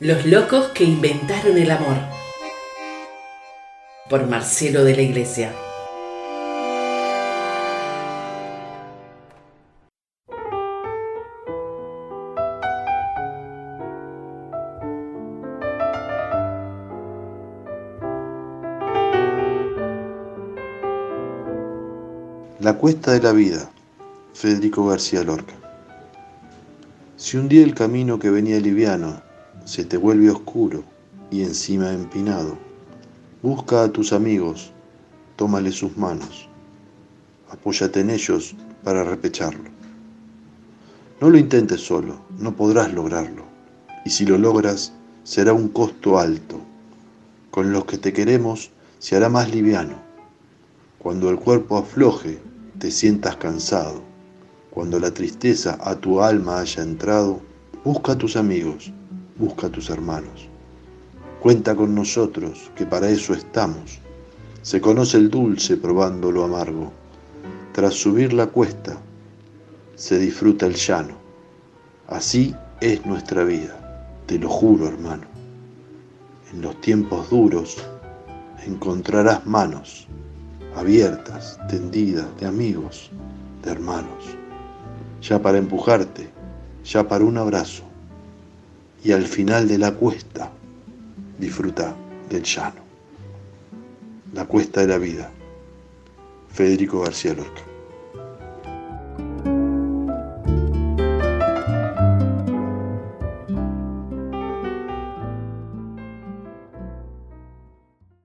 Los locos que inventaron el amor. Por Marcelo de la Iglesia. La cuesta de la vida, Federico García Lorca. Si un día el camino que venía liviano se te vuelve oscuro y encima empinado, busca a tus amigos, tómale sus manos, apóyate en ellos para repecharlo. No lo intentes solo, no podrás lograrlo, y si lo logras, será un costo alto. Con los que te queremos, se hará más liviano cuando el cuerpo afloje, te sientas cansado. Cuando la tristeza a tu alma haya entrado, busca a tus amigos, busca a tus hermanos. Cuenta con nosotros, que para eso estamos. Se conoce el dulce probando lo amargo. Tras subir la cuesta, se disfruta el llano. Así es nuestra vida, te lo juro, hermano. En los tiempos duros encontrarás manos abiertas, tendidas, de amigos, de hermanos, ya para empujarte, ya para un abrazo, y al final de la cuesta disfruta del llano. La cuesta de la vida. Federico García Lorca.